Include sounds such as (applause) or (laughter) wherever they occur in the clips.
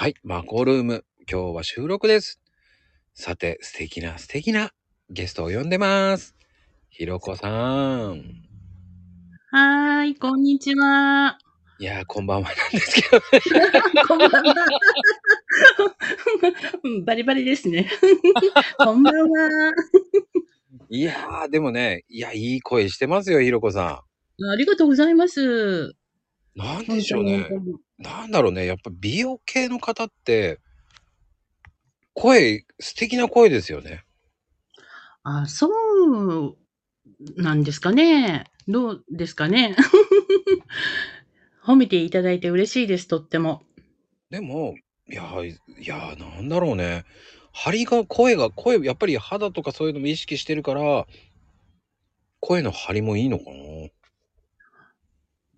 はい、マコルーム。今日は収録です。さて、素敵な素敵なゲストを呼んでます。ひろこさん。はーい、こんにちは。いやー、こんばんはなんですけどね。(laughs) こんばんは。う (laughs) んバリバリですね。(laughs) こんばんは。いやー、でもね、いや、いい声してますよ、ひろこさありがとうございます。ん。なんでしょうね。なんだろうね。やっぱ美容系の方って、声、素敵な声ですよね。あ、そうなんですかね。どうですかね。(laughs) 褒めていただいて嬉しいです、とっても。でも、いやー、いやー、なんだろうね。張りが、声が、声、やっぱり肌とかそういうのも意識してるから、声の張りもいいのかな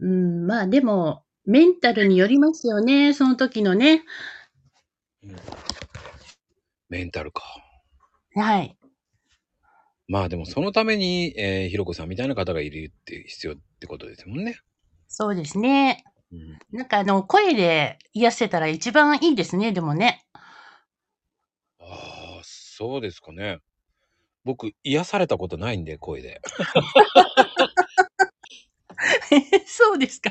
うん、まあでも、メンタルによりますよね、その時のね。メンタルか。はい。まあでもそのために、えー、ひろこさんみたいな方がいるって必要ってことですもんね。そうですね。うん、なんかあの、声で癒せたら一番いいですね、でもね。ああ、そうですかね。僕、癒されたことないんで、声で。(laughs) そうですか。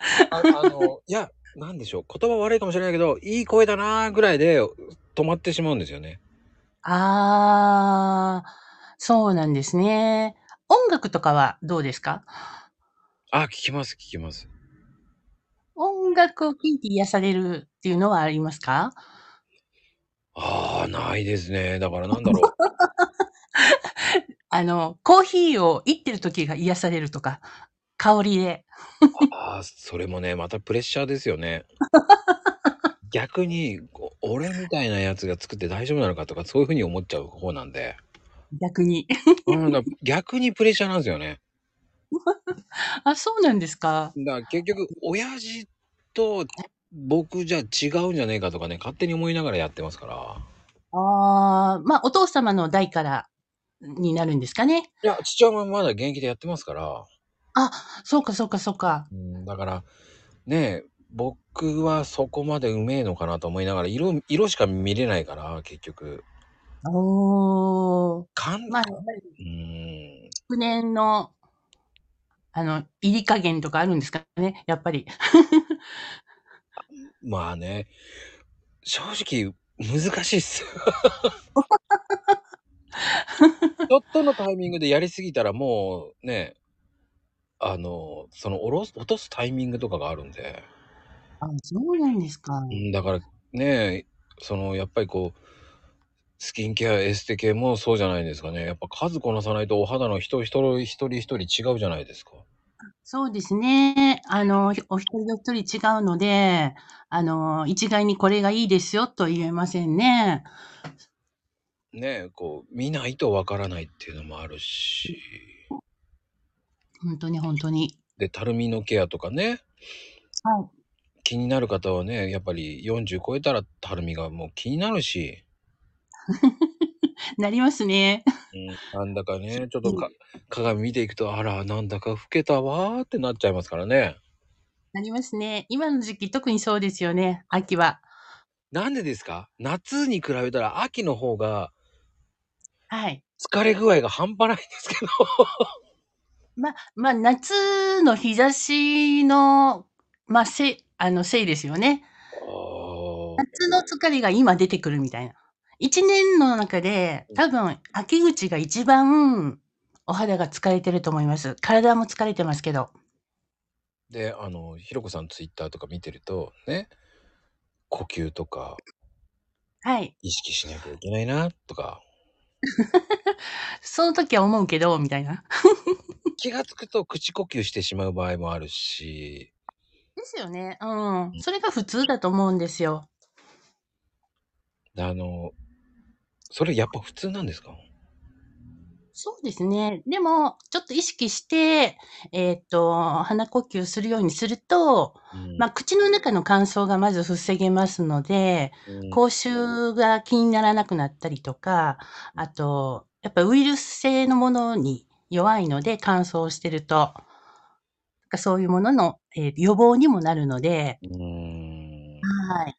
(laughs) ああの、いや、なんでしょう。言葉悪いかもしれないけど、いい声だなーぐらいで止まってしまうんですよね。ああ、そうなんですね。音楽とかはどうですか？あ、聞きます、聞きます。音楽を聴いて癒されるっていうのはありますか？ああ、ないですね。だからなんだろう。(laughs) あの、コーヒーをいってる時が癒されるとか、香りで。ああ、それもね、またプレッシャーですよね。(laughs) 逆に、俺みたいなやつが作って大丈夫なのかとか、そういうふうに思っちゃう方なんで。逆に。うん、だ逆にプレッシャーなんですよね。(laughs) あ、そうなんですか？だから結局、親父と僕じゃ違うんじゃねえかとかね、勝手に思いながらやってますから。ああ、まあ、お父様の代からになるんですかね。いや、父親もまだ現役でやってますから。あ、そうかそうかそうか。うん、だから、ねえ、僕はそこまでうめえのかなと思いながら、色、色しか見れないから、結局。おー。かん、まあ、うん。昨年の、あの、入り加減とかあるんですかね、やっぱり。(laughs) まあね、正直、難しいっす。(laughs) ちょっとのタイミングでやりすぎたらもうね、あの、その、おろす、落とすタイミングとかがあるんで。あ、そうなんですか。うん、だからね、その、やっぱりこう、スキンケア、エステ系もそうじゃないですかね。やっぱ数こなさないとお肌の人一人一人一人違うじゃないですか。そうですね。あの、お一人お一人違うので、あの、一概にこれがいいですよと言えませんね。ねこう、見ないとわからないっていうのもあるし。本当に本当に。で、たるみのケアとかね、はい。気になる方はね、やっぱり40超えたらたるみがもう気になるし、(laughs) なりますね。うん、なんだかね、(laughs) ちょっとか鏡見ていくと、あら、なんだか老けたわーってなっちゃいますからね。なりますね。今の時期特にそうですよね。秋は。なんでですか？夏に比べたら秋の方がはい。疲れ具合が半端ないんですけど。ま、まあ、夏の日差しの、まあ、せい、あの、せいですよね。あー夏の疲れが今出てくるみたいな。一年の中で、多分、秋口が一番、お肌が疲れてると思います。体も疲れてますけど。で、あの、ひろこさんツイッターとか見てると、ね、呼吸とかはい。意識しなきゃいけないな、とか、(laughs) その時は思うけど、みたいな。(laughs) 気がつくと口呼吸してしまう場合もあるし、ですよね。うん。それが普通だと思うんですよ。あの、それやっぱ普通なんですか？そうですね。でも、ちょっと意識して、えっ、と、鼻呼吸するようにすると、うんまあ、口の中の乾燥がまず防げますので、うん口臭が気にならなくなったりとか、あと、やっぱウイルス性のものに弱いので乾燥してると、そういうものの、えー予防にもなるので、うーんはい。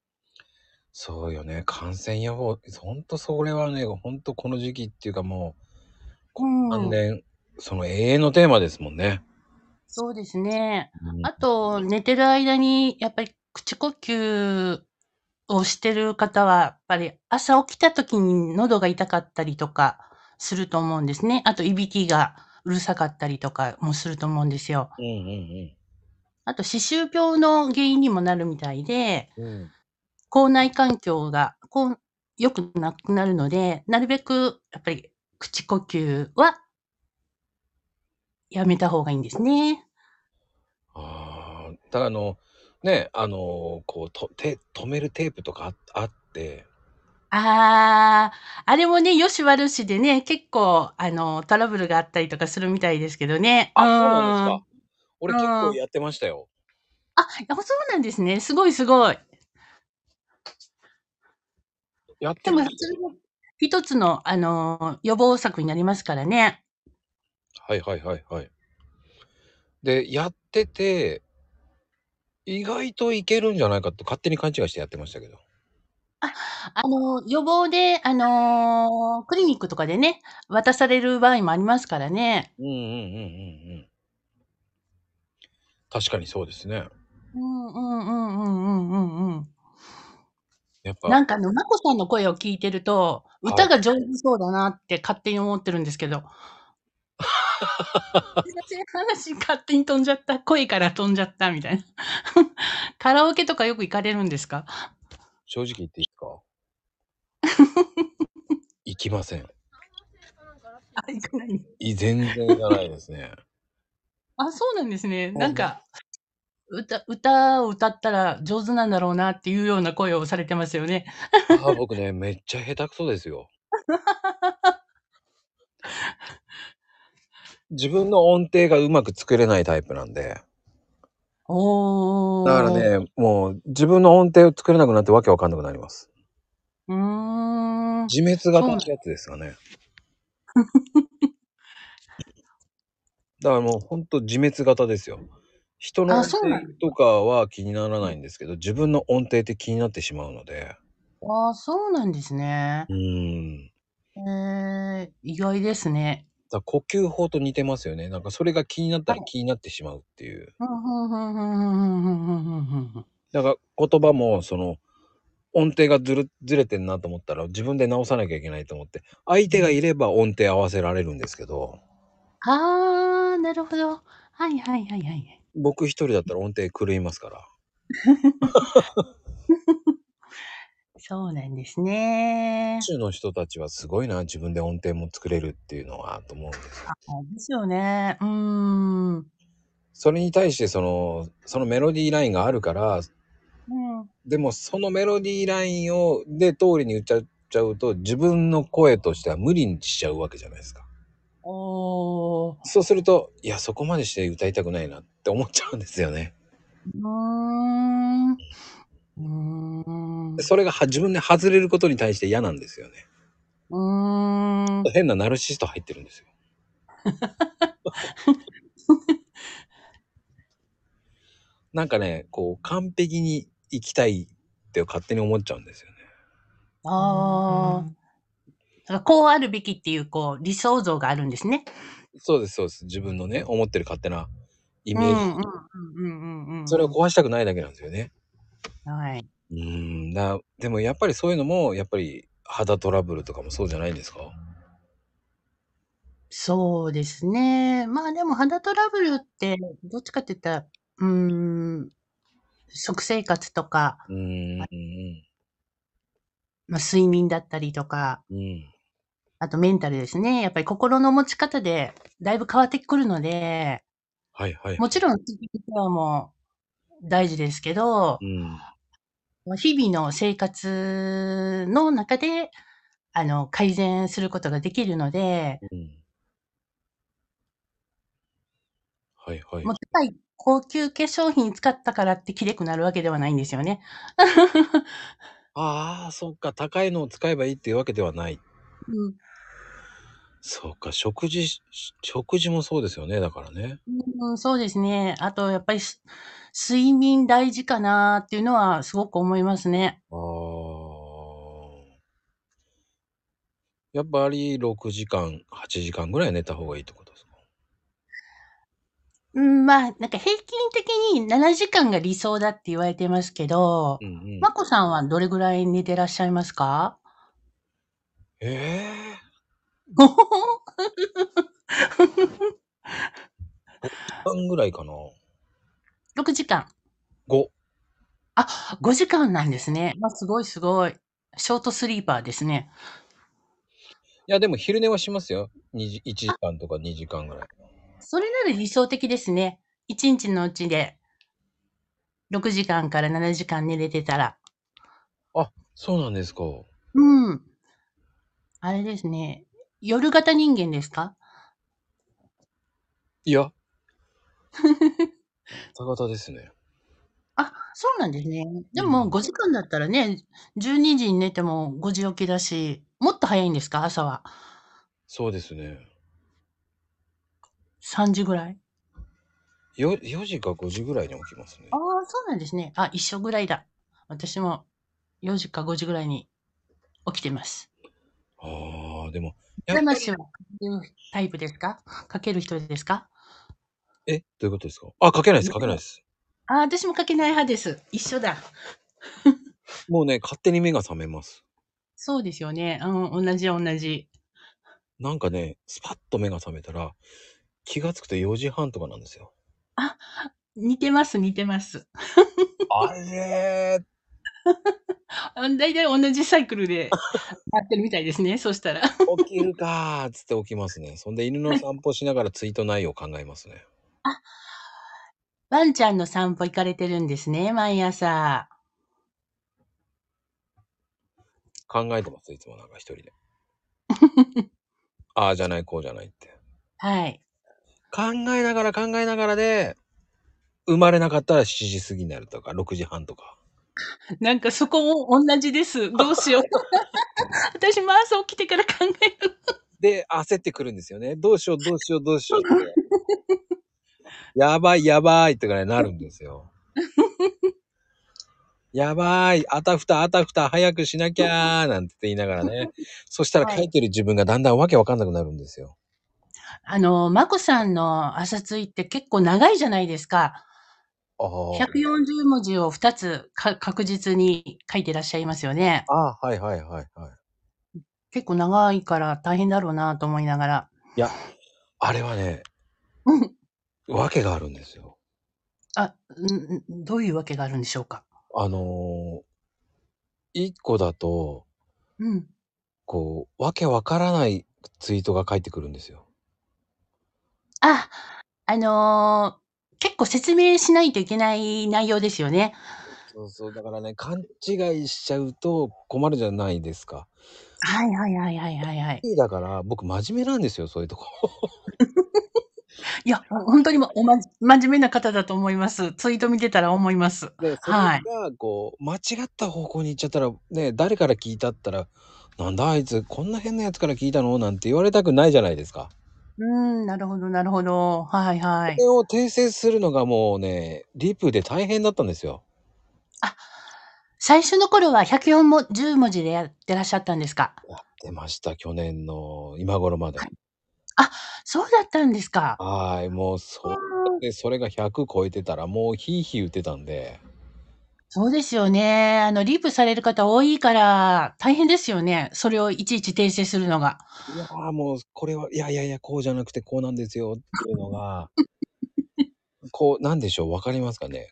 そうよね。感染予報、ほんとそれはね、ほんとこの時期っていうかもう、うん。関連、その永遠のテーマですもんね。そうですね。うんあと、寝てる間に、やっぱり口呼吸をしてる方は、やっぱり朝起きた時に喉が痛かったりとかすると思うんですね。あと、いびきがうるさかったりとかもすると思うんですよ。うんうんあと、歯周病の原因にもなるみたいで、うん。うん。口内環境がこう良くなくなるので、なるべくやっぱり口呼吸はやめた方がいいんですね。ああ、だからあの、ね、あの、こう、と、て、止めるテープとかああって、ああ、あれもね、よし悪しでね、結構、あの、トラブルがあったりとかするみたいですけどね。あ、そうなんですか。俺うん結構やってましたよ。あ、やっぱそうなんですね。すごいすごい。やってでも、ましたそれも一つの、あの、予防策になりますからね。はいはいはいはい。で、やってて、意外といけるんじゃないかって勝手に勘違いしてやってましたけど。あの、予防で、あの、クリニックとかでね、渡される場合もありますからね。うんうんうんうんうん。確かにそうですね。うんうんうんうんうんうんうん。やっぱ、なんかあの、まこさんの声を聞いてると、はい歌が上手そうだなって勝手に思ってるんですけど。話勝手に飛んじゃった。声から飛んじゃったみたいな。(laughs) カラオケとかよく行かれるんですか？正直言っていいですか？(laughs) 行きません。あ、行かない。い全然行かないですね。あ、そうなんですね。んなんか、歌、歌を歌ったら上手なんだろうなっていうような声をされてますよね。あ僕ね、めっちゃ下手くそですよ。(laughs) 自分の音程がうまく作れないタイプなんで。おー。だから。ね、もう自分の音程を作れなくなってわけわかんなくなります。うーん。自滅型ってやつですかね。(laughs) だからもうほんと自滅型ですよ。人のあ音程そうなんとかは気にならないんですけど、自分の音程って気になってしまうので。あ、そうなんですねう。ーん。えー、意外ですね。だ呼吸法と似てますよね。なんかそれが気になったら気になってしまうっていう。ふんふんふんふんふんふんふんふんふんふんだから言葉もその音程がずるずれてんなと思ったら自分で直さなきゃいけないと思って相手がいれば音程合わせられるんですけどあー、なるほど。はいはいはいはい。僕一人だったら音程狂いますから (laughs) そうなんですね。宇宙の人たちはすごいな自分で音程も作れるっていうのはと思うんですよ。あですよね。うーん。それに対してそのそのメロディーラインがあるからうん。でもそのメロディーラインをで通りに言っちゃっちゃうと自分の声としては無理にしちゃうわけじゃないですか。そうするといやそこまでして歌いたくないなって思っちゃうんですよね。うーん。それがは自分で外れることに対して嫌なんですよね。うーん。変なナルシスト入ってるんですよ。(laughs) なんかね、こう完璧に生きたいって勝手に思っちゃうんですよね。あこうあるべきっていう、こう、理想像があるんですね。そうです、そうです。自分のね、思ってる勝手なイうんメージ。それを壊したくないだけなんですよね。はい。うーんだ。でもやっぱりそういうのも、やっぱり肌トラブルとかもそうじゃないんですか？そうですね。まあでも肌トラブルって、どっちかって言ったら、うーん、食生活とか。うんまあ、睡眠だったりとか、うん。あとメンタルですね。やっぱり心の持ち方でだいぶ変わってくるので、はいはい。もちろん、も大事ですけどう、ん。日々の生活の中で、あの、改善することができるので、うん。はいはいもう。高い高級化粧品使ったからってきれくなるわけではないんですよね。ああ、そっか。高いのを使えばいいっていうわけではない。うんそうか、食事食事もそうですよね、だからね。うん、そうですね。あとやっぱり、す睡眠大事かなっていうのはすごく思いますね。ああ。やっぱり6時間、8時間ぐらい寝た方がいいってことですか？うん、まあ、なんか平均的に7時間が理想だって言われてますけど、うんうま。こさんはどれぐらい寝てらっしゃいますか？ええ。ー、間ぐらいかな。6時間。5。あ、5時間なんですね。まあ、すごいすごい。ショートスリーパーですね。いや、でも昼寝はしますよ。2時1時間とか2時間ぐらい。それなら理想的ですね。1日のうちで6時間から7時間寝れてたら。あ、そうなんですか。うん。あれですね。夜型人間ですか？いや。(laughs) 朝方ですね。あ、そうなんですね。でうんも5時間だったらね、12時に寝ても5時起きだし、もっと早いんですか？朝は。そうですね。3時ぐらい？よ4時か5時ぐらいに起きますねあ。あ、そうなんですね。あ、一緒ぐらいだ。私も4時か5時ぐらいに起きてます。ああ、でも、やっぱり魂はかけるタイプですか？かける人ですか？え、どういうことですか？あ、かけないです、かけないです。ああ、私もかけない派です。一緒だ。(laughs) もうね、勝手に目が覚めます。そうですよね。うん、同じ同じ。なんかね、スパッと目が覚めたら、気がつくと4時半とかなんですよ。似てます、似てます。(laughs) あれあ (laughs) 大体同じサイクルでやってるみたいですね。(laughs) そしたら。起きるかーっつって起きますね。そんで犬の散歩しながらツイート内容を考えますね。ワンちゃんの散歩行かれてるんですね、毎朝。考えてます、いつもなんか一人で。(laughs) ああじゃない、こうじゃないって。はい。考えながら考えながらで、生まれなかったら7時過ぎになるとか、6時半とか。(laughs) なんかそこも同じです。(laughs) どうしよう。(laughs) 私も朝起きてから考える。で、焦ってくるんですよね。どうしよう、どうしよう、どうしようって。やばい、やばいってかね、なるんですよ。やばい、あたふた、あたふた、早くしなきゃーなんて言いながらね。そしたらはい書いてる自分がだんだんわけわかんなくなるんですよ。あの、まこさんの朝ツイって結構長いじゃないですか。ああ。140文字を2つか確実に書いてらっしゃいますよね。ああ、はいはいはいはい。結構長いから大変だろうなと思いながら。いや、あれはね、うん。わけがあるんですよ。あ、んんどういうわけがあるんでしょうか？あのー、一個だと、うん。こう、わけわからないツイートが返ってくるんですよ。あ、あのー結構説明しないといけない内容ですよね。そうそう、だからね、勘違いしちゃうと困るじゃないですか。はいはいはいはいはいはい。だから、僕真面目なんですよ、そういうとこ。(laughs) いや、ほ本当にもおまじ真面目な方だと思います。ツイート見てたら思います。で、それはい。が、こう、間違った方向に行っちゃったら、ね、誰から聞いたったら、なんだあいつ、こんな変なやつから聞いたの？なんて言われたくないじゃないですか。うーん、なるほどなるほど。はいはい。それを訂正するのがもうね、リプで大変だったんですよ。最初の頃は104も10文字でやってらっしゃったんですか？やってました、去年の今頃まで。そうだったんですか？はーい、もうそで、それが100超えてたら、もうヒーヒー言ってたんで、そうですよね。あの、リプされる方多いから大変ですよね。それをいちいち訂正するのが。いやーもう、これは、いやいやいや、こうじゃなくてこうなんですよっていうのが、(laughs) こう、なんでしょう、わかりますかね？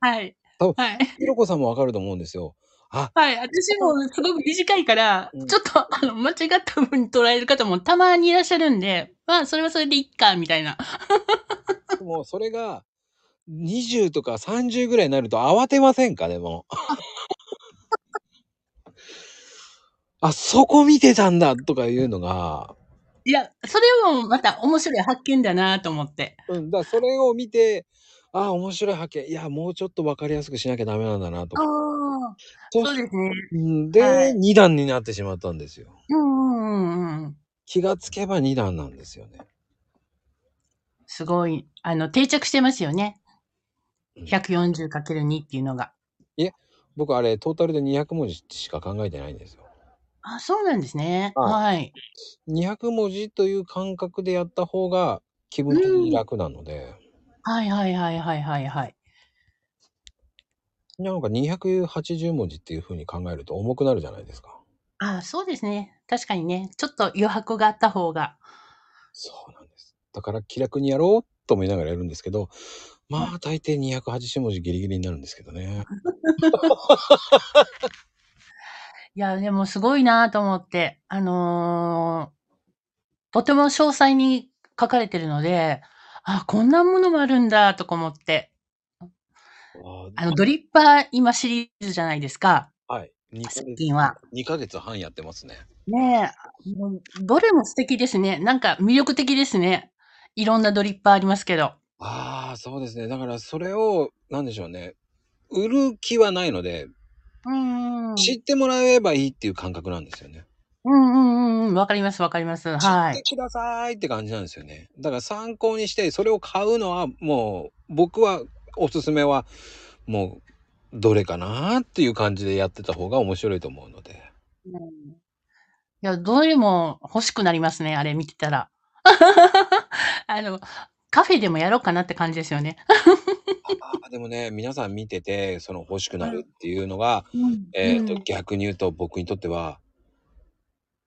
はい。多分はい。ひろこさんもわかると思うんですよ。あ、はい。私もすごく短いから、うんちょっと、あの、間違った風に捉える方もたまにいらっしゃるんで、まあ、それはそれでいっか、みたいな。もうそれが、20とか30ぐらいになると慌てませんか？でも。(laughs) あ、そこ見てたんだとかいうのが、いや、それもまた面白い発見だなと思って。うん、だそれを見て、あ、面白い発見。いや、もうちょっとわかりやすくしなきゃダメなんだなとか。ああ、そそうですね。うんで、はい2段になってしまったんですよ。うんうんうんうん。気がつけば2段なんですよね。すごい、あの、定着してますよね。うん 140×2 っていうのが。僕あれ、トータルで200文字しか考えてないんですよ。あ、そうなんですね。ははい。200文字という感覚でやった方が気分的に楽なので、はいはいはいはいはいはい。なんか280文字っていう風に考えると重くなるじゃないですか。あ、そうですね。確かにね、ちょっと余白があった方が。そうなんです。だから気楽にやろうと思いながらやるんですけど、まあ大抵280文字ギリギリになるんですけどね。(laughs) いや、でもすごいなと思って、あのーとても詳細に書かれてるので、あ、こんなものもあるんだとか思って、あの、ドリッパー今シリーズじゃないですか、はい。2ヶ最月近は。2ヶ月半やってますね。ねえ、どれも素敵ですね。なんか魅力的ですね。いろんなドリッパーありますけど。ああ、そうですね。だからそれを、なんでしょうね。売る気はないので、うんうん。知ってもらえばいいっていう感覚なんですよね。うんうんうんうん。わかりますわかります。はい。知ってくださいって感じなんですよね。だから参考にして、それを買うのはもう、僕はおすすめは、もう、どれかなっていう感じでやってた方が面白いと思うので。うんいや、どれも欲しくなりますね、あれ見てたら。(laughs) あの、カフェでもやろうかなって感じですよね。あーでもね、皆さん見てて、その欲しくなるっていうのが、うんえっ、と、うん逆に言うと僕にとっては、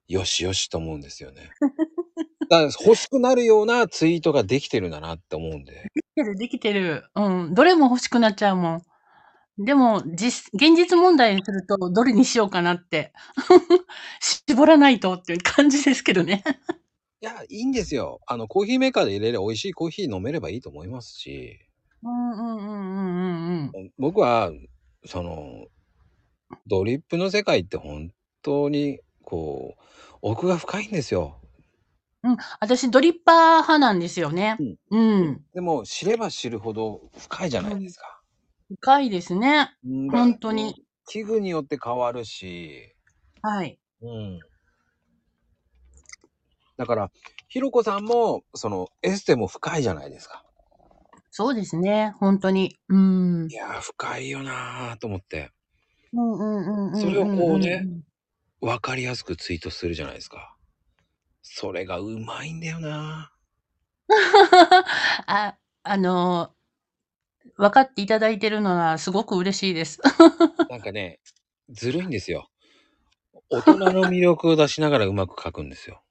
よしよしと思うんですよね。(laughs) だから欲しくなるようなツイートができてるんだなって思うんで。できてる、できてる。うん。どれも欲しくなっちゃうもん。でも、実、現実問題にすると、どれにしようかなって。(laughs) 絞らないとっていう感じですけどね。いや、いいんですよ。あの、コーヒーメーカーで入れれば美味しいコーヒー飲めればいいと思いますし、うんうんうんうんうんうん。僕は、その、ドリップの世界って本当に、こう、奥が深いんですよ。私、ドリッパー派なんですよね。うん。でも、知れば知るほど深いじゃないですか。深いですね。うん本当に。器具によって変わるし、はい。うん。だから、ひろこさんも、その、エステも深いじゃないですか。そうですね。本当に。うんい。やー、深いよなーと思って、うんうんうんうんうん。それをこうね。わかりやすくツイートするじゃないですか。それがうまいんだよな (laughs) あ、あの、分かっていただいてるのはすごく嬉しいです。ー (laughs) なんかね、ずるいんですよ。大人の魅力を出しながらうまく書くんですよ。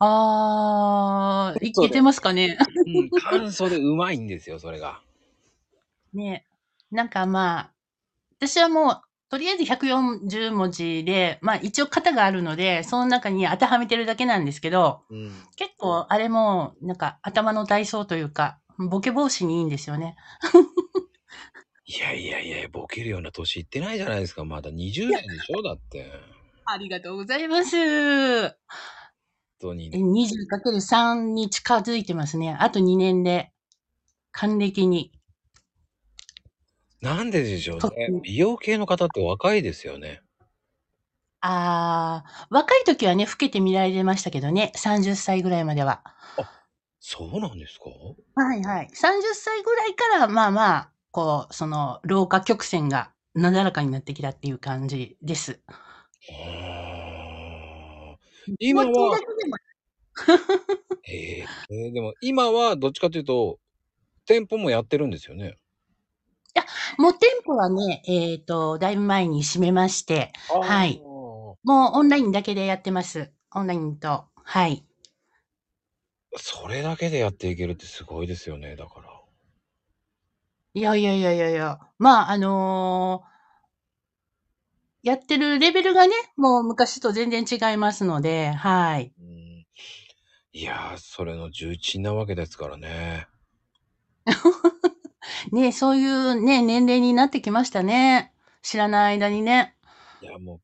あー、いけてますかね。うん、簡素でうまいんですよ、それが。ね。なんかまあ、私はもう、とりあえず140文字で、まあ一応型があるので、その中に当てはめてるだけなんですけど、うん。結構あれも、なんか頭の体操というか、ボケ防止にいいんですよね。(laughs) いやいやいや、ボケるような年いってないじゃないですか。まだ20代でしょだって。ありがとうございます。本当に。20×3 に近づいてますね。あと2年で、還暦に。なんででしょうとね。美容系の方って若いですよね。あー、若い時はね、老けて見られましたけどね、30歳ぐらいまでは。そうなんですか？はいはい。30歳ぐらいから、まあまあ、こう、その、老化曲線がなだらかになってきたっていう感じです。あー今は (laughs) えーえーでも今はどっちかというと、店舗もやってるんですよね。もう店舗はね、えっ、と、だいぶ前に閉めまして、はいもうオンラインだけでやってます。オンラインと。はい。それだけでやっていけるってすごいですよね、だから。いやいやいやいやいや。まあ、あのーやってるレベルがね、もう昔と全然違いますので、はい。うんいやー、それの重鎮なわけですからね。(laughs) ね、そういうね、年齢になってきましたね。知らない間にね。いや、も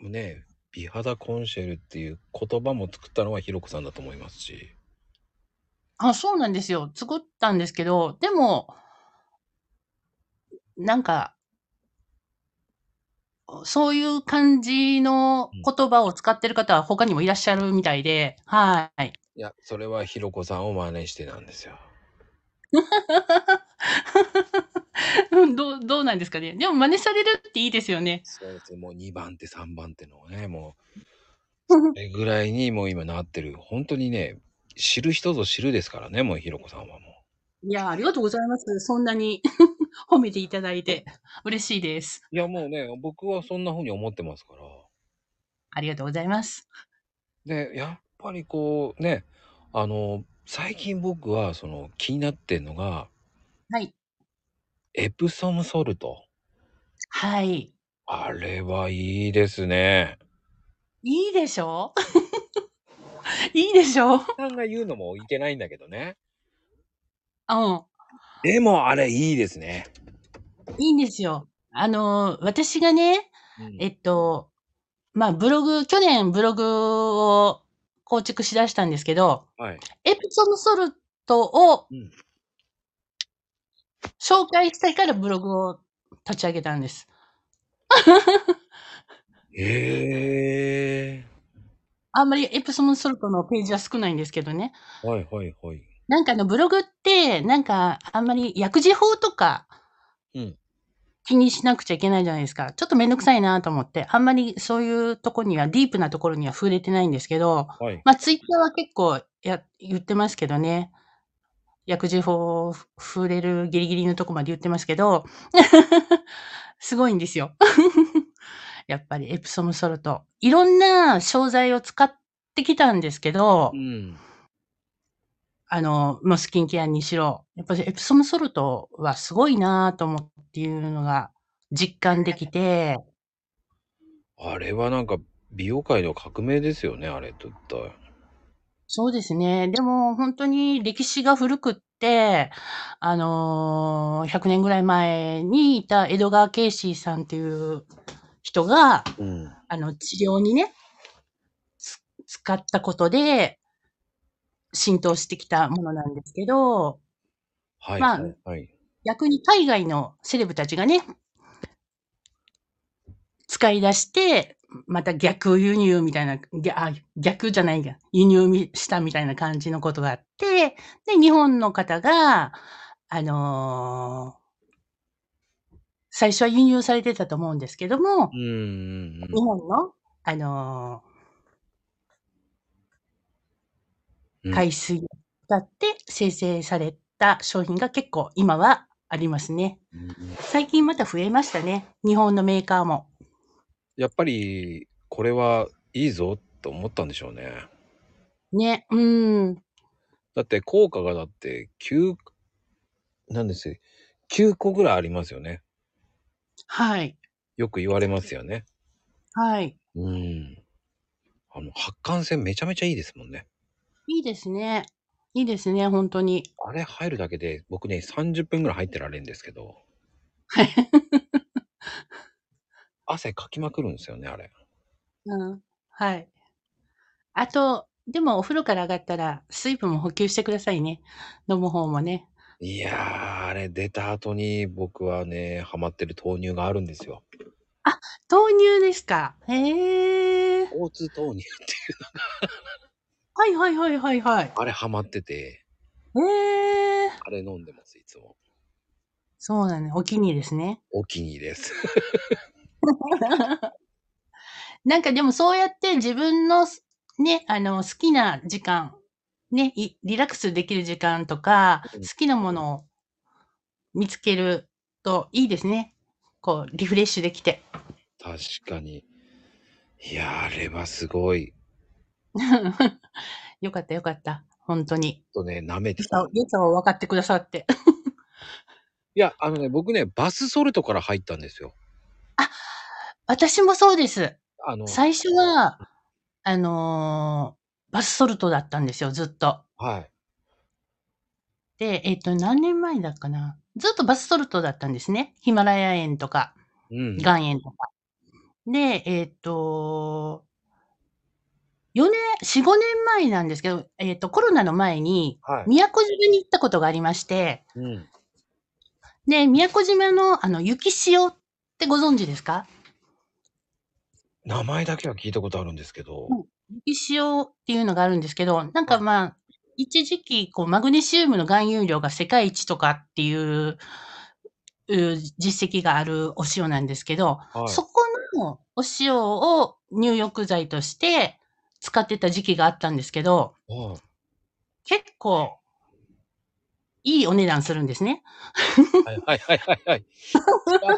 う、ね、美肌コンシェルっていう言葉も作ったのはひろこさんだと思いますし。あ、そうなんですよ。作ったんですけど、でも、なんか、そういう感じの言葉を使ってる方は他にもいらっしゃるみたいで、はい。いや、それはひろこさんを真似してなんですよ。うん、どうどうなんですかね。でも真似されるっていいですよね。そうですね。もう2番手、3番手のね、もう、それぐらいにもう今なってる。本当にね、知る人ぞ知るですからね、もうひろこさんはもいや、ありがとうございます。そんなに (laughs) 褒めていただいて嬉しいです。う。いや、もうね、僕はそんな風に思ってますから。ありがとうございます。で、やっぱりこうね、あの、最近僕はその気になってんのが、はい。エプソムソルト。はい。あれはいいですね。いいでしょ？(laughs) いいでしょ？さんが言うのもいけないんだけどね。うん。でもあれいいですね。いいんですよ。あの、私がね、うんえっと、まあ、ブログ、去年ブログを構築しだしたんですけど、はい。エプソムソルトをうん紹介したいからブログを立ち上げたんです。へえ。あんまりエプソムソルトのページは少ないんですけどね。はいはいはい。なんかあのブログって、なんかあんまり薬事法とかうん気にしなくちゃいけないじゃないですか。ちょっとめんどくさいなと思って、あんまりそういうとこには、ディープなところには触れてないんですけど、はい。まあツイッターは結構や言ってますけどね。薬事法を触れるギリギリのとこまで言ってますけど、(laughs) すごいんですよ。(laughs) やっぱりエプソムソルト。いろんな商材を使ってきたんですけど、うん。あの、もうスキンケアにしろ、やっぱりエプソムソルトはすごいなと思っていうのが実感できて、あれはなんか美容界の革命ですよね、あれと言ったら。そうですね。でも本当に歴史が古くって、あのー100年ぐらい前にいたエドガー・ケイシーさんっていう人が、うん。あの、治療にね、つ使ったことで浸透してきたものなんですけど、はい、まあはい、はい。逆に海外のセレブたちがね、使い出して、また逆輸入みたいな、逆じゃないや、輸入みしたみたいな感じのことがあって、で、日本の方が、あのー最初は輸入されてたと思うんですけども、うんうん日本の、あのうん。ー海水を使って生成された商品が結構今はありますね。うん最近また増えましたね。日本のメーカーも。やっぱり、これはいいぞと思ったんでしょうね。ね、うん。だって効果がだって9、なんですよ。9個ぐらいありますよね。はい。よく言われますよね。はい。うん。あの、発汗性めちゃめちゃいいですもんね。いいですね。いいですね、本当に。あれ入るだけで、僕ね、30分ぐらい入ってられるんですけど、はい。汗かきまくるんですよね、あれ。うん。はい。あと、でもお風呂から上がったら水分も補給してくださいね。飲む方もね。いやー、あれ出た後に僕はね、ハマってる豆乳があるんですよ。豆乳ですか。へえ。大津豆乳っていう、はいはいはいはいはい。あれハマってて、へえ。あれ飲んでます、いつも。そうなの、お気に入りですね。お気に入りです。(laughs) なんかでもそうやって自分のすね、あの、好きな時間、ね、いリラックスできる時間とか、うん好きなものを見つけるといいですね。こう、リフレッシュできて。確かに。いやー、あれはすごい。(laughs) よかったよかった。本当に。とね、舐めてた。良さを分かってくださって。いや、あのね、僕ね、バスソルトから入ったんですよ。私もそうです。あの、最初は、あのーバスソルトだったんですよ、ずっと。はい。で、えっ、と、何年前だっかな。ずっとバスソルトだったんですね。ヒマラヤ園とか、うん。岩塩とか。で、えっ、と、4年、4、5年前なんですけど、えっ、と、コロナの前に、はい。宮古島に行ったことがありまして、うん。で、宮古島の、あの、雪塩ってご存知ですか？名前だけは聞いたことあるんですけど、うん雪塩っていうのがあるんですけど、なんかまあ、一時期、こう、マグネシウムの含有量が世界一とかっていうう実績があるお塩なんですけど、はい。そこのお塩を入浴剤として使ってた時期があったんですけど、はい結構、いいお値段するんですね。はいはいはいはい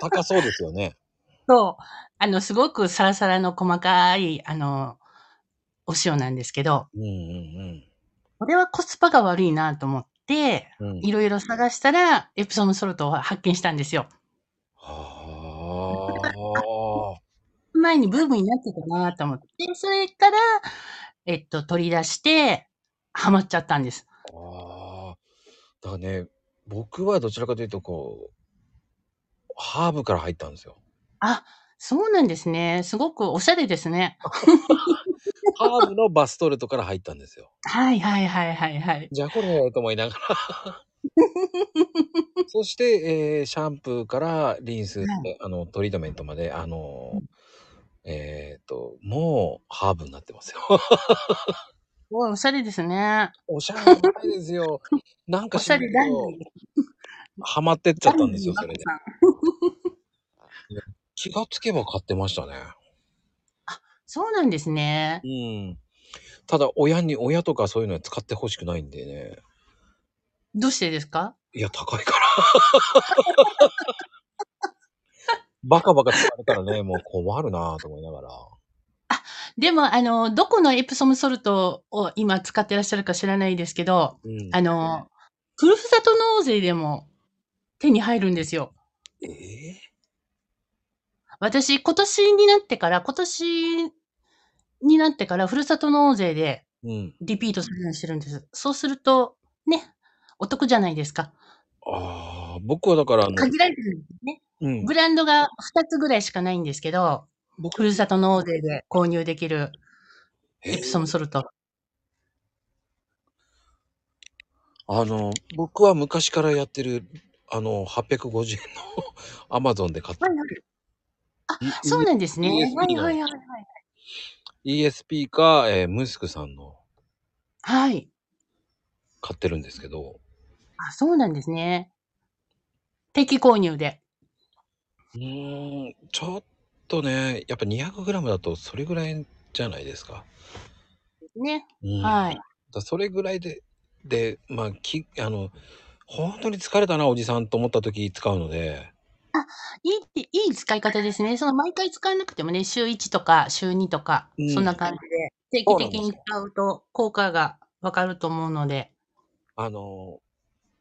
高そうですよね。(laughs) そう。あの、すごくサラサラの細かい、あの、お塩なんですけど、うんうんこれはコスパが悪いなと思って、うん。うん。いろいろ探したら、エプソムソルトを発見したんですよ。はあ。前にブームになってたなと思って、それから、えっと、取り出して、ハマっちゃったんです。ああ。だからね、僕はどちらかというと、こう、ハーブから入ったんですよ。あ、そうなんですね。すごくおしゃれですね。(laughs) ハーブのバストルトから入ったんですよ。はいはいはいはいはい。じゃあこれと思いながら。(laughs) そして、えーシャンプーからリンス、はいあの、トリートメントまで、あの、えっ、と、もうハーブになってますよ。すごいおしゃれですね。おしゃれじゃないですよ。なんかおしゃれ。ハマってっちゃったんですよ、それで。気がつけば買ってましたね。そうなんですね。うん。ただ、親に、親とかそういうのは使ってほしくないんでね。どうしてですか？いや、高いから。(laughs) バカバカ使われたらね、もう困るなぁと思いながら。でも、あの、どこのエプソムソルトを今使ってらっしゃるか知らないですけど、うん。あの、ふるさと納税でも手に入るんですよ。ええ私、今年になってから、今年になってから、ふるさと納税でうん。リピートするようにしてるんです。そうすると、ね、お得じゃないですか。ああ、僕はだから、限られてるんですね。うんブ。ランドが2つぐらいしかないんですけど、僕ふるさと納税で購入できるえエプソムソルト。あの、僕は昔からやってる、あの、850円の (laughs) アマゾンで買った。あい、そうなんですね。はいはいはいはい。ESP か、えームスクさんのはい。買ってるんですけど、あ、そうなんですね。定期購入で。うーん、ちょっとね、やっぱ 200g だとそれぐらいじゃないですか。ね。うん、はい。だそれぐらいで、で、まあ、き、あの、本当に疲れたな、おじさんと思った時使うので、いい、いい使い方ですね。その毎回使わなくてもね、週1とか週2とか、うんそんな感じで、定期的に使うと効果がわかると思うので。あの、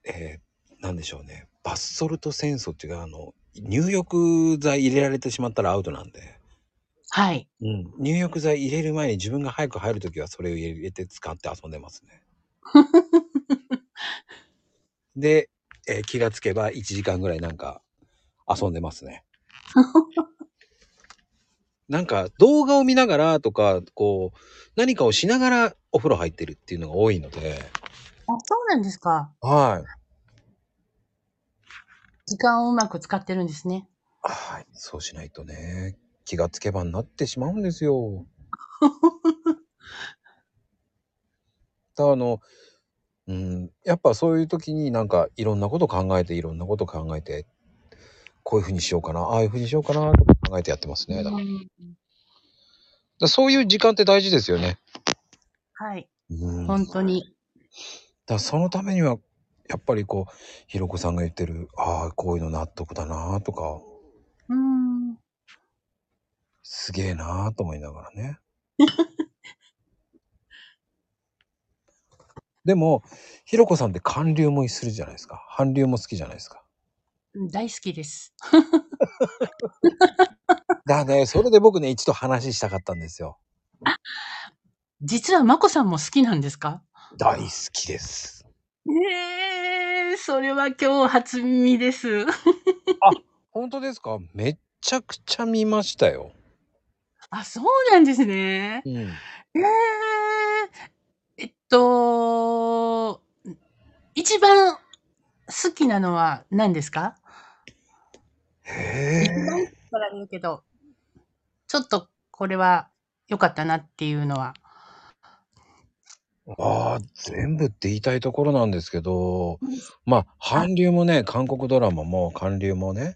えーなんでしょうね。バスソルト戦争っていうか、あの、入浴剤入れられてしまったらアウトなんで、はい。うん、入浴剤入れる前に自分が早く入るときはそれを入れて使って遊んでますね。(laughs) で、えー気がつけば1時間ぐらいなんか遊んでますね。(laughs) なんか動画を見ながらとか、こう、何かをしながらお風呂入ってるっていうのが多いので、あ、そうなんですか。はい。時間をうまく使ってるんですね。はい。そうしないとね、気がつけばになってしまうんですよ。(laughs) だあの、うん、やっぱそういう時になんかいろんなこと考えていろんなこと考えて、こういうふうにしようかな、ああいうふうにしようかなとか考えてやってますね。だからうんらそういう時間って大事ですよね。はい。うん、本当に。らそのためには、やっぱりこう、ひろこさんが言ってる、ああ、こういうの納得だなとか、うん。すげえなと思いながらね。(laughs) でも、ひろこさんって韓流もするじゃないですか。韓流も好きじゃないですか。大好きです。(laughs) だね、それで僕ね、一度話したかったんですよ。実はまこさんも好きなんですか？大好きです。ええそれは今日初耳です。本当ですか？めっちゃくちゃ見ましたよ。あ、そうなんですね。うん。えええっと、一番好きなのは何ですか？へえ。から言うけど、ちょっとこれは良かったなっていうのは。ああ、全部って言いたいところなんですけど、まあ、韓流もね、韓国ドラマも韓流もね、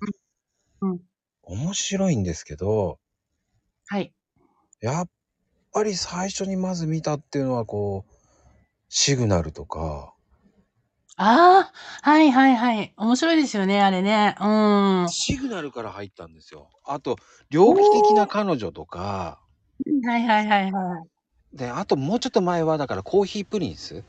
うんうん面白いんですけど、はい。やっぱり最初にまず見たっていうのはこう、シグナルとか、ああ、はいはいはい。面白いですよね、あれね。うん。はシグナルから入ったんですよ。あと、猟奇的な彼女とか、いはいはいはい。で、あともうちょっと前は、だからコーヒープリンス？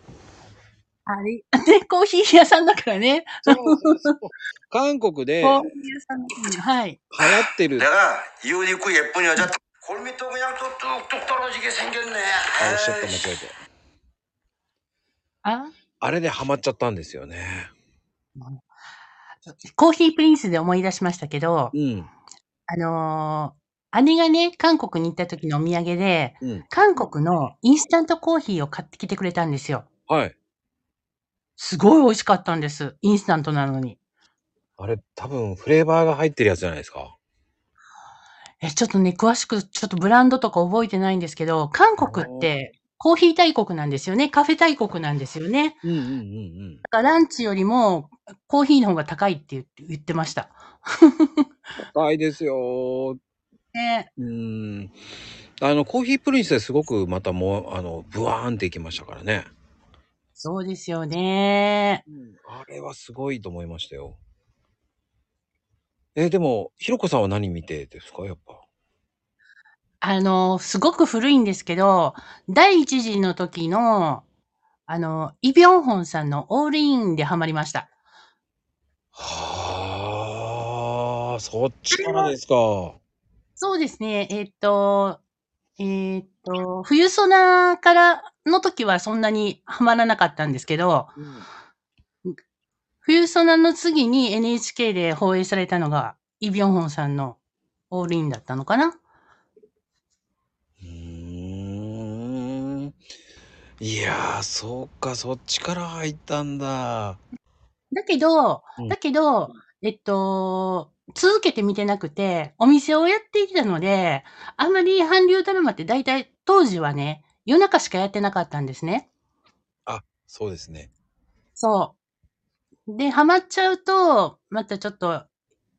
あれ、ね、(laughs) コーヒー屋さんだからね。そうそうそう (laughs) 韓国で、はい。流行ってる。だから、言うにくい、やっぱりは、じゃ、これ見とくやんと、と、と、とろじげせんげんね。あ、おっしゃった、間違えて。あ？あれでハマっちゃったんですよね。コーヒープリンスで思い出しましたけど、うん、あの姉がね、韓国に行った時のお土産で、うん。韓国のインスタントコーヒーを買ってきてくれたんですよ。はい。すごい美味しかったんです。インスタントなのに。あれ、多分フレーバーが入ってるやつじゃないですか。え、ちょっとね、詳しく、ちょっとブランドとか覚えてないんですけど、韓国ってコーヒー大国なんですよね。カフェ大国なんですよね。うんうんうんうん。だからランチよりもコーヒーの方が高いって言って言ってました。高いですよ。ね、うん。あの、コーヒープリンスですごくまたもう、あの、ブワーンっていきましたからね。そうですよね。あれはすごいと思いましたよ。えでも、ひろこさんは何見てですか？やっぱ。あの、すごく古いんですけど、第一次の時の、あの、イ・ビョンホンさんのオールインでハマりました。はあ、そっちからですか。そうですね。えっと、えっと、冬ソナからの時はそんなにハマらなかったんですけど、冬ソナの次に NHK で放映されたのが、イ・ビョンホンさんのオールインだったのかな？うーん。いやー、そうか、そっちから入ったんだ。だけどうん、だけど、えっと、続けて見てなくて、お店をやっていたので、あんまり韓流ドラマって大体当時はね、夜中しかやってなかったんですね。あ、そうですね。そう。で、ハマっちゃうと、またちょっと、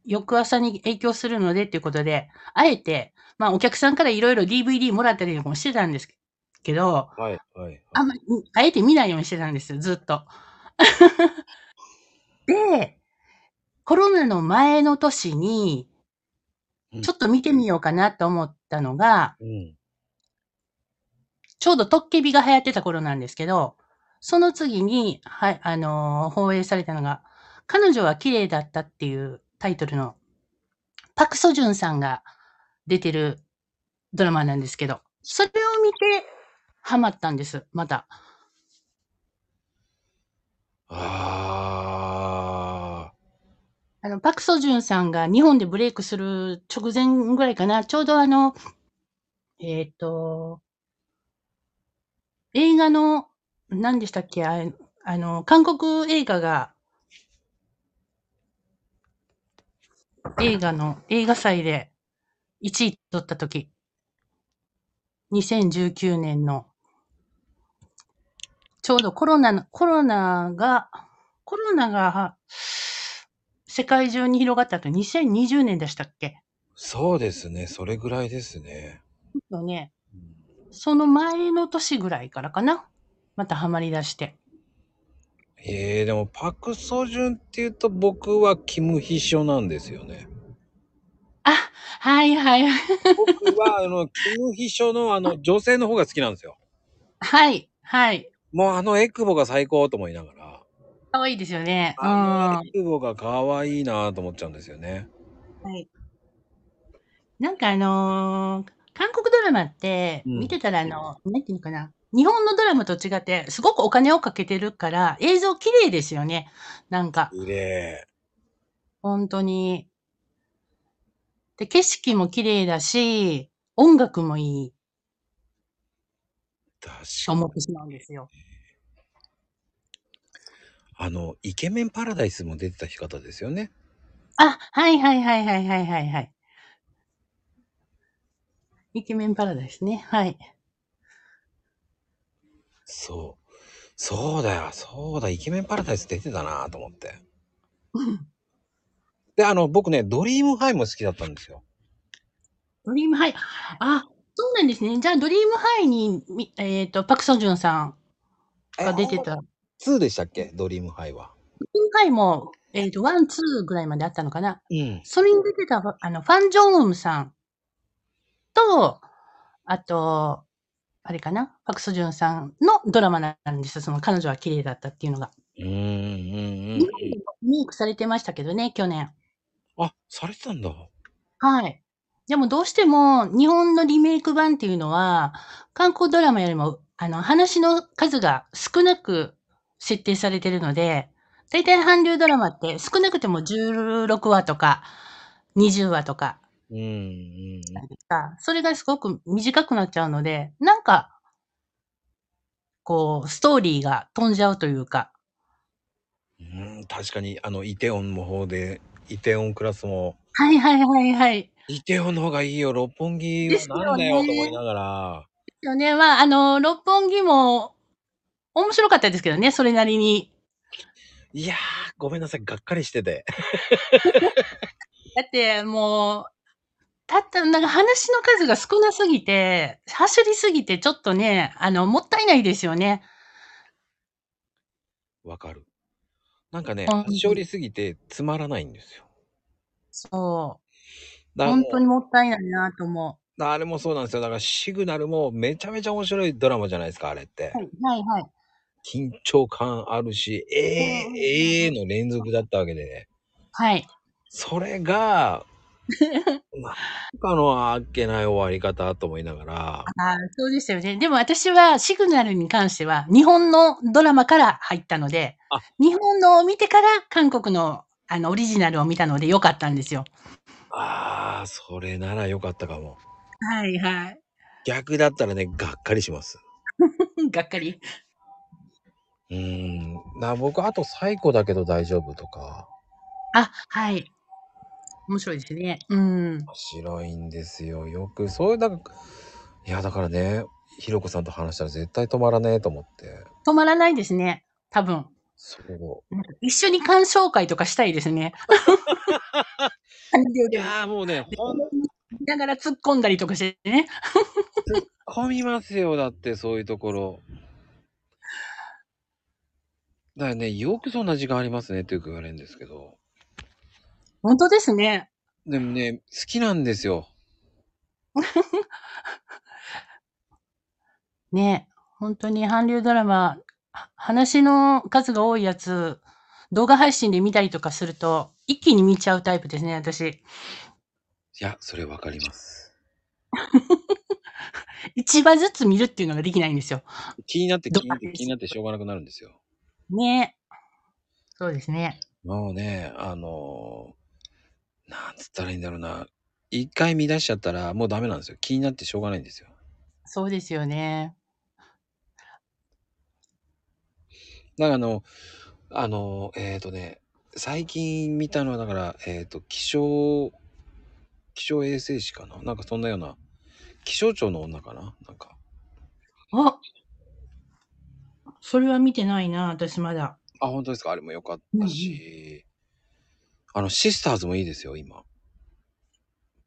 翌朝に影響するのでっていうことで、あえて、まあお客さんからいろいろ DVD もらったりとかもしてたんですけど、はい、はい。あんまり、あえて見ないようにしてたんですよ、ずっと。(laughs) で、コロナの前の年にうん、ちょっと見てみようかなと思ったのが、うん。ちょうどトッケビが流行ってた頃なんですけど、その次に、はい、あのー放映されたのが、彼女は綺麗だったっていうタイトルの、パクソジュンさんが出てるドラマなんですけど、それを見て、ハマったんです、また。ああの、パクソジュンさんが日本でブレイクする直前ぐらいかな、ちょうどあの、えっ、と、映画の、何でしたっけ？ああの、韓国映画が、映画の、映画祭で1位取った時、2019年の、ちょうどコロナの、コロナが、コロナが、世界中に広がったと2020年でしたっけ？ー、そうですね。それぐらいですね。よね。その前の年ぐらいからかな？またハマり出して。えー、でもパク・ソジュンっていうと僕はキム・ヒショなんですよね。あ、はいはい。僕はあの、(laughs) キム・ヒショのあの、女性の方が好きなんですよ。はい、はい。もうあのエクボが最高と思いながら。可愛いですよね。うん。あのはエクボが可愛いなと思っちゃうんですよね。い。なんかあのー韓国ドラマって、うん見てたらあの、なんていうのかな。日本のドラマと違って、すごくお金をかけてるから、映像綺麗ですよね。なんか、綺麗。本当に。で、景色も綺麗だし、音楽もいい確とかに。思ってしまうんですよ。あの、イケメンパラダイスも出てた方ですよね。あ、はいはいはいはいはいはいはい。イケメンパラダイスね。はい。そう。そうだよ。そうだ。イケメンパラダイス出てたなと思って。うんで、あの、僕ね、ドリームハイも好きだったんですよ。ドリームハイ。あ、そうなんですね。じゃあ、ドリームハイに、みえっ、と、パクソジュンさんが出てた。ド2でしたっけ？ドリームハイは。ドリームハイも、えっ、と、ワン、ツーぐらいまであったのかな。うん。それに出てた、あの、ファン・ジョンウムさんと、あと、あれかな？パクソジュンさんのドラマなんですよ。その彼女は綺麗だったっていうのが。うん、うん、うん日。本でもリメイクされてましたけどね、去年。あ、されてたんだ。はい。でもどうしても日本のリメイク版っていうのは、韓国ドラマよりも、あの、話の数が少なく設定されてるので、大体韓流ドラマって少なくても16話とか20話とかうん、うん。それがすごく短くなっちゃうので、なんか、こう、ストーリーが飛んじゃうというか、うん、確かに、あの、イテオンの方で、イテオンクラスも、はいはいはいはい。イテオンの方がいいよ、六本木はなんだよと思いながら、よね。まあ、あの、六本木も面白かったですけどね、それなりに。いやー、ごめんなさい、がっかりしてて。だってもう、たった、なんか話の数が少なすぎて、走りすぎてちょっとね、あの、もったいないですよね。わかる。なんかね、うん端折りすぎてつまらないんですよ。そう。だからもう本当にもったいないなと思あれもそうなんですよ。だからシグナルもめちゃめちゃ面白いドラマじゃないですか、あれってう。。はい、はい、はい。緊張感あるし、ええうんええの連続だったわけで、はい。それが、なんかのあっけない終わり方と思いながら、ああ、そうですよね。でも私はシグナルに関しては日本のドラマから入ったのであ、日本のを見てから韓国のあのオリジナルを見たのでよかったんですよ。ああ、それならよかったかも。はいはい。逆だったらね、がっかりします。(laughs) がっかり。うーん。な僕、あと最古だけど大丈夫とか、あ、はい。面白いですね。うん。面白いんですよ。よく、そういう、だから、いや、だからね、ひろこさんと話したら絶対止まらねえと思って。止まらないですね。多分。そう。なんか一緒に鑑賞会とかしたいですね。(laughs) いやーもうね、ほん見ながら突っ込んだりとかしてね。込みますよ、だってそういうところ。だからね、よくそんな時間ありますねってよく言われるんですけど。本当ですね。でもね、好きなんですよ。(laughs) ね本当に韓流ドラマ、は話の数が多いやつ、動画配信で見たりとかすると、一気に見ちゃうタイプですね、私。いや、それわかります。(laughs) 一話ずつ見るっていうのができないんですよ。気になって気になってど気になってしょうがなくなるんですよ。ねそうですね。もうね、あのーなんつったらいいんだろうな。一回見出しちゃったらもうダメなんですよ。気になってしょうがないんですよ。そうですよね。だからあの、あの、えっ、とね、最近見たのはだから、えっ、と、気象、気象衛生士かな？なんかそんなような、気象庁の女かな？なんか。あそれは見てないな、私まだ。あ、本当ですか？あれも良かったし、あの、シスターズもいいですよ、今。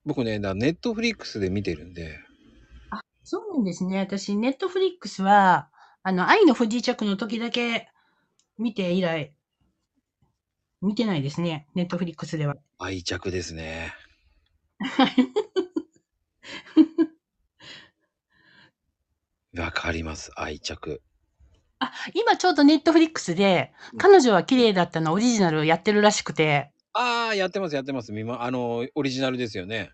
僕ね、だネットフリックスで見てるんで、そうなんですね。私、ネットフリックスは、あの、愛の不時着の時だけ見て以来、見てないですね。ネットフリックスでは。愛着ですね。(laughs) わかります、愛着。あ、今ちょうどネットフリックスで、彼女は綺麗だったのオリジナルやってるらしくて、ああ、やってます、やってます。みま、あの、オリジナルですよね。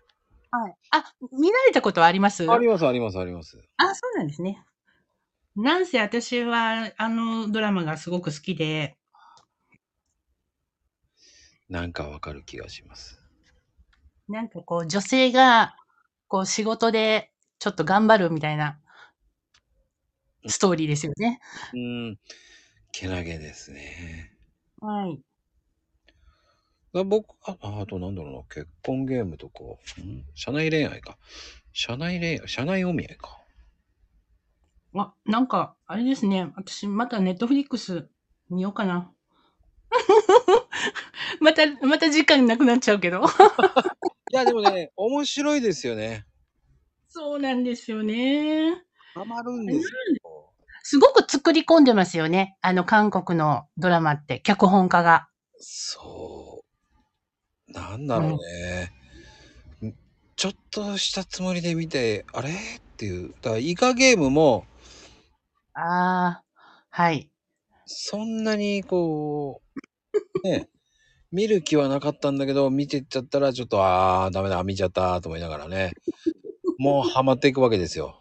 はい。あ、見られたことはあります？あります、あります、あります。あ、そうなんですね。なんせ私は、あのドラマがすごく好きで、なんかわかる気がします。なんかこう、女性が、こう、仕事でちょっと頑張るみたいな、ストーリーですよね。うーん、けなげですね。はい。だ僕、あ、ああとなんだろうな、結婚ゲームとか、ん？社内恋愛か。社内恋愛、社内お見合いか。あ、なんか、あれですね。私、またネットフリックス見ようかな。(laughs) また、また時間なくなっちゃうけど。(laughs) いや、でもね、面白いですよね。そうなんですよね。ハマるんですよ。すごく作り込んでますよね。あの、韓国のドラマって、脚本家が。そう。なんだろうね。んちょっとしたつもりで見て、あれ？っていう。だから、イカゲームも、ああ、はい。そんなにこう、ね、(laughs) 見る気はなかったんだけど、見てっちゃったら、ちょっと、ああ、ダメだ、見ちゃった、と思いながらね。もうハマっていくわけですよ。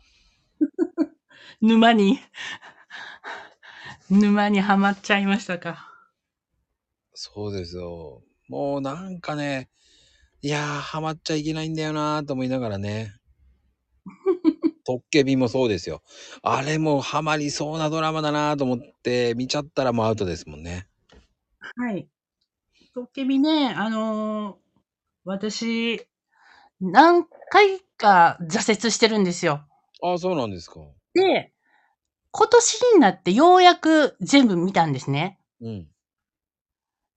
沼に、沼にはまっちゃいましたか？そうですよ。もうなんかね、いやー、ハマっちゃいけないんだよなーと思いながらね。(laughs) トッケビもそうですよ。あれもハマりそうなドラマだなーと思って見ちゃったらもうアウトですもんね。はい。トッケビね、あのー私、何回か挫折してるんですよ。ああ、そうなんですか。で、今年になってようやく全部見たんですね。うん。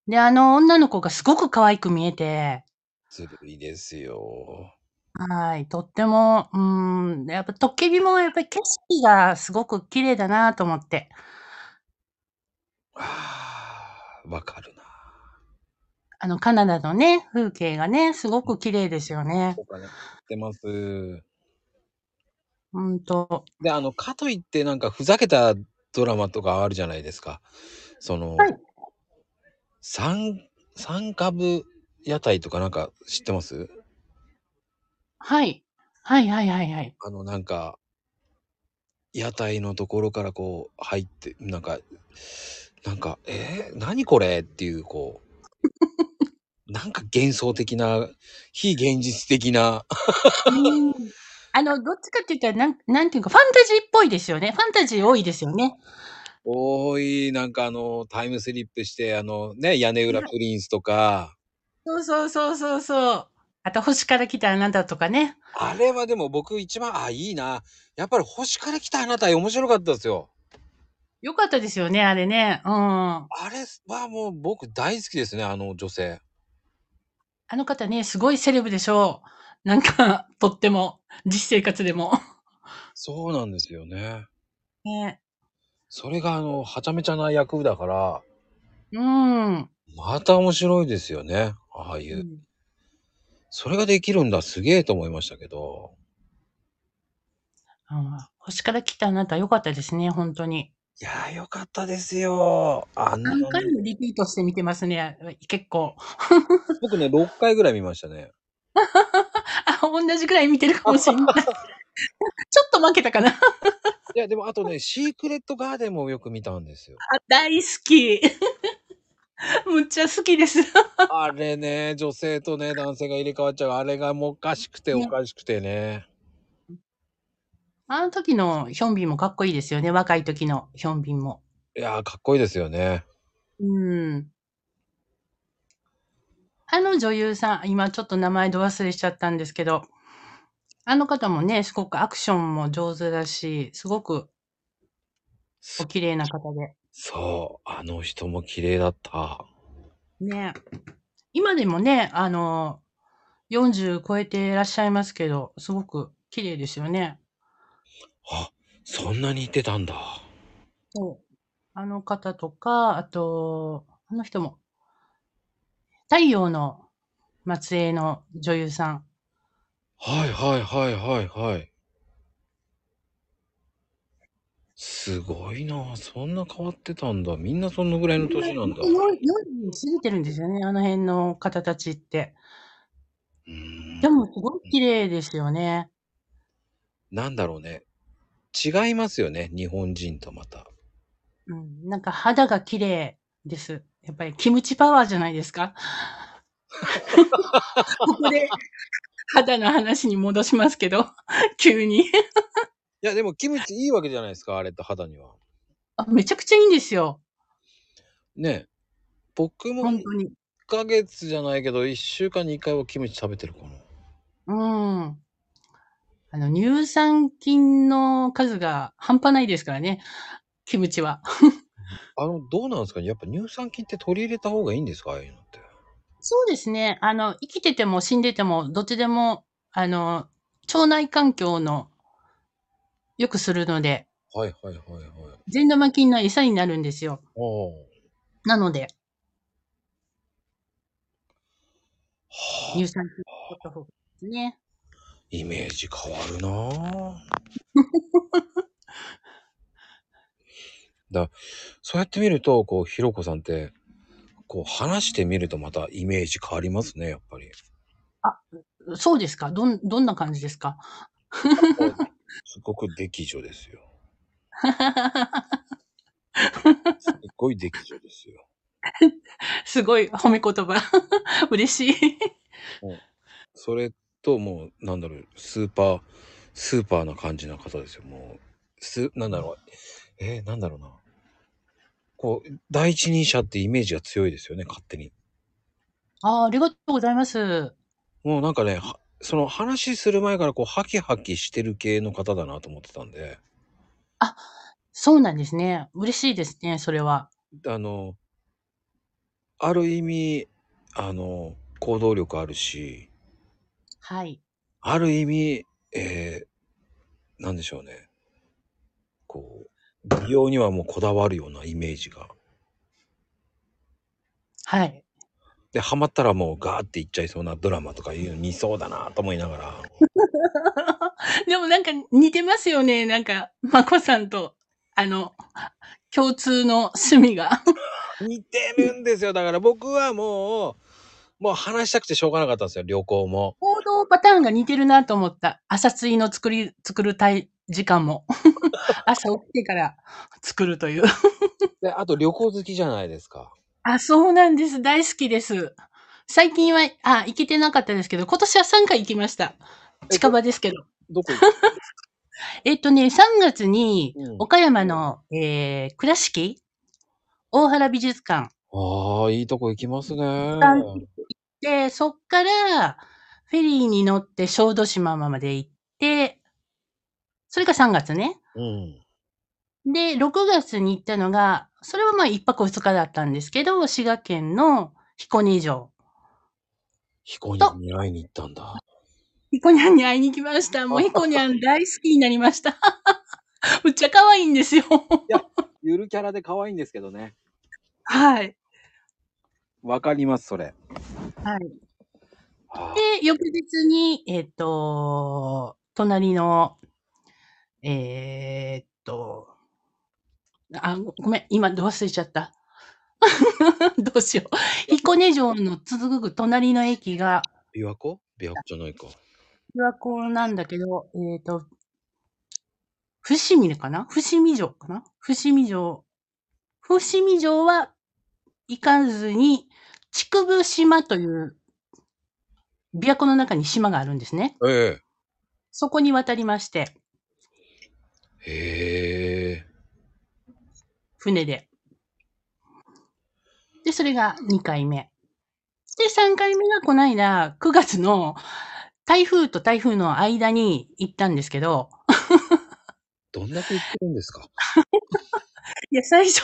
で、あの女の子がすごく可愛く見えて、ずるいですよ。はい、とっても、うーん、やっぱトッケビもやっぱり景色がすごく綺麗だなと思って。ああ、わかるな。あのカナダのね、風景がね、すごく綺麗ですよね。お金ってます。ほんと。で、あの、かといってなんかふざけたドラマとかあるじゃないですか。その、はい三、三株屋台とかなんか知ってます？はい。はいはいはいはい。あの、なんか、屋台のところからこう入って、なんか、なんか、えー、何これ？っていう、こう、(laughs) なんか幻想的な、非現実的な、うんあの、どっちかって言ったら、なん、なんていうか、ファンタジーっぽいですよね。ファンタジー多いですよね。多い、なんかあの、タイムスリップして、あの、ね、屋根裏プリンスとか、そうそうそうそうそう。あと、星から来たあなたとかね。あれはでも僕一番、あ、いいな。やっぱり星から来たあなた面白かったですよ。よかったですよね、あれね。うん。ああれはもう僕大好きですね、あの女性。の方ね、すごいセレブでしょう。なんか、とっても、実生活でも。そうなんですよね。ね。それがあの、はちゃめちゃな役だから、うん。また面白いですよね。ああいう。うんそれができるんだ、すげえと思いましたけど。うん星から来たあなたよかったですね、本当に。いやーよかったですよ。あんな何回もリピートして見てますね、結構。僕ね、6回ぐらい見ましたね。あ、同じくらい見てるかもしれない。ちょっと負けたかな。いや、でもあとね、シークレットガーデンもよく見たんですよ。あ大好き。むっちゃ好きです。あれね、女性とね、男性が入れ替わっちゃう。あれがもうおかしくてねおかしくてね。あの時のヒョンビンもかっこいいですよね、若い時のヒョンビンも。いやー、かっこいいですよね。うん。あの女優さん、今ちょっと名前ど忘れしちゃったんですけど、あの方もね、すごくアクションも上手だし、すごくお綺麗な方で。そう、あの人も綺麗だった。ね。今でもね、あの、40超えていらっしゃいますけど、すごく綺麗ですよね。あ、そんなに言ってたんだ。そう。あの方とか、あと、あの人も、太陽の末裔の女優さん。はいはいはいはいはい。すごいなそんな変わってたんだ。みんなそのぐらいの年なんだ。うよ40過ぎてるんですよね、あの辺の方たちって。ーんでも、すごい綺麗ですよね。なんだろうね。違いますよね。日本人とまた。うん。なんか肌が綺麗です。やっぱりキムチパワーじゃないですか。(laughs) ここで肌の話に戻しますけど、急に。いや、でもキムチいいわけじゃないですか。あれと肌には。あめちゃくちゃいいんですよ。ね僕も1本当に。ヶ月じゃないけど、1週間に1回はキムチ食べてるかな。うん。あの、乳酸菌の数が半端ないですからね。キムチは。あの、どうなんですか？ねやっぱ乳酸菌って取り入れた方がいいんですか？ああいうのって。そうですね。あの、生きてても死んでても、どっちでも、あの、腸内環境の良くするので、はいはいはいはい。善玉菌の餌になるんですよ。おーなので、はあ乳酸菌を取った方がいいですね。イメージ変わるなぁ。(laughs) だそうやって見ると、こう、ひろこさんって、こう、話してみるとまたイメージ変わりますね、やっぱり。そうですか？どん、どんな感じですか？すごく dek 女ですよ。(laughs) すっごい dek 女ですよ。すごい褒め言葉。(laughs) 嬉しい。それともう、なんだろう、スーパー、スーパーな感じな方ですよ。もう、す、なんだろう、えーなんだろうな。こう、第一人者ってイメージが強いですよね、勝手に。あーありがとうございます。もうなんかね、はその話する前からこう、ハキハキしてる系の方だなと思ってたんで、そうなんですね。嬉しいですね、それは。あの、ある意味、あの、行動力あるし、はい。ある意味、えー、なんでしょうね。こう、美容にはもうこだわるようなイメージが。はい。で、ハマったらもうガーっていっちゃいそうなドラマとかいうの見そうだなと思いながら。(laughs) でもなんか似てますよね。なんか、まこさんと、あの、共通の趣味が。(laughs) 似てるんですよ。だから僕はもう、もう話したくてしょうがなかったんですよ、旅行も。行動パターンが似てるなと思った。朝追の作り、作るたい時間も。(laughs) 朝起きてから作るという。で、あと旅行好きじゃないですか。あ、そうなんです。大好きです。最近は、あ、行けてなかったですけど、今年は3回行きました。近場ですけど。どこ (laughs) えっとね、3月にうん、岡山の、えー、倉敷大原美術館ああ、いいとこ行きますね。で、そっから、フェリーに乗って小豆島まで行って、それが3月ね。うん。で、6月に行ったのが、それはまあ1泊2日だったんですけど、滋賀県の彦根城。彦根に会いに行ったんだ。彦根に会いに行きました。もう彦根大好きになりました。(laughs) むっちゃ可愛いんですよ。ゆるキャラで可愛いんですけどね。はい。わかります、それ。はい。あで、翌日に、えっ、と、隣の、えーっと、あ、ごごめん、今忘れちゃった。(laughs) どうしよう。彦根城の続く隣の駅が、琵琶湖？琵琶湖じゃないか。琵琶湖なんだけど、えーっと、伏見かな？伏見城かな？伏見城。伏見城は行かずに、竹生島という、琵琶湖の中に島があるんですね。えそこに渡りまして、えへえ。船で。で、それが2回目。で、3回目がこの間、9月の台風と台風の間に行ったんですけど、どんだけ行ってるんですか？(laughs) いや、最初、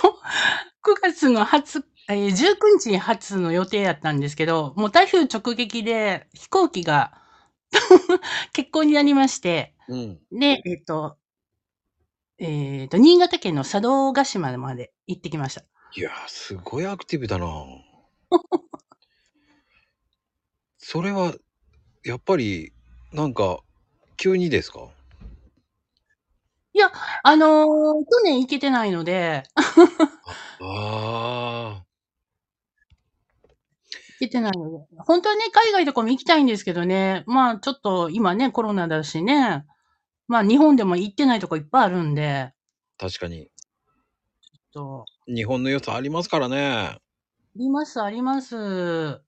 9月の初、えー19日に初の予定だったんですけど、もう台風直撃で飛行機が (laughs) 欠航になりまして、うん。で、えっ、と、えっ、と、新潟県の佐渡島まで行ってきました。いやー、すごいアクティブだな (laughs) それは、やっぱり、なんか、急にですか？あのー去年行けてないので、ああ。行けてないので。本当はね、海外とかも行きたいんですけどね。まあ、ちょっと今ね、コロナだしね。まあ、日本でも行ってないとこいっぱいあるんで、確かに。と、日本の良さありますからね。あります、あります。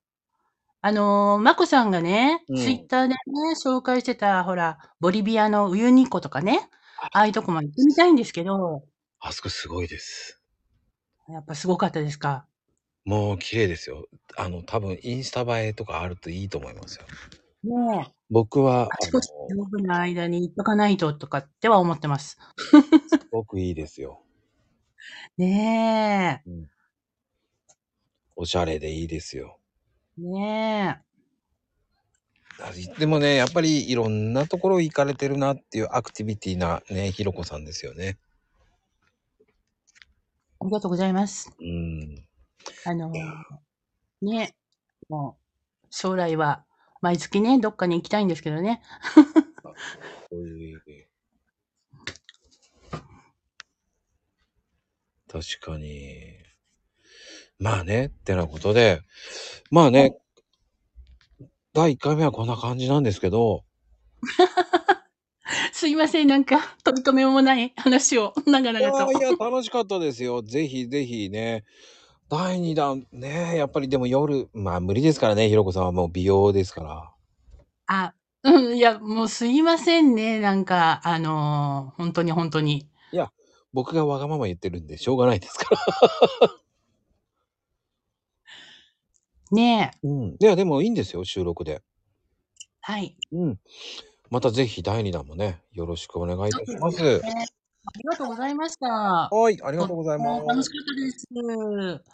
あのー、まこさんがね、うんツイッターでね、紹介してた、ほら、ボリビアのウユニ湖とかね、ああいうとこも行ってみたいんですけど、あそこすごいです。やっぱすごかったですか？。。。。。。。。。。。。。。。。。。。。。。。。。。。。。。。。。。。。。。。。。。。。。。。。。。。。。。。。。。。。。。。。。。。。。。。。。。。。。。。。。。。。。。。。。。。。。。。。。。。。。。。。。。。。。。。。。。。。。。。。。。。。。。。。。。。。ー、あの、多分インスタ映えとかあるといいと思いますよ。ねえ。僕は、あちこち丈夫な間に行っとかないととかっては思ってます。すごくいいですよ。(laughs) ねうん。おしゃれでいいですよ。え。ねあでもね、やっぱりいろんなところ行かれてるなっていうアクティビティなね、ひろこさんですよね。え。ありがとうございます。うん。あの、ねもう、将来は毎月ね、どっかに行きたいんですけどね。こういう確かに。まあね、ってなことで、まあね、第1回目はこんな感じなんですけど、(laughs) すいません、なんか、取り留めもない話を長い々と。やいや、楽しかったですよ。ぜひぜひね、第2弾、ね、やっぱりでも夜、まあ無理ですからね、ひろこさんはもう美容ですから。あ、うん、いや、もうすいませんね、なんか、あの、本当に本当に。いや、僕がわがまま言ってるんでしょうがないですから。(laughs) ねえ。うん。いや、でもいいんですよ、収録で。はい。うん。またぜひ第2弾もね、よろしくお願いいたします。ねありがとうございました。はい、ありがとうございます楽しかったです。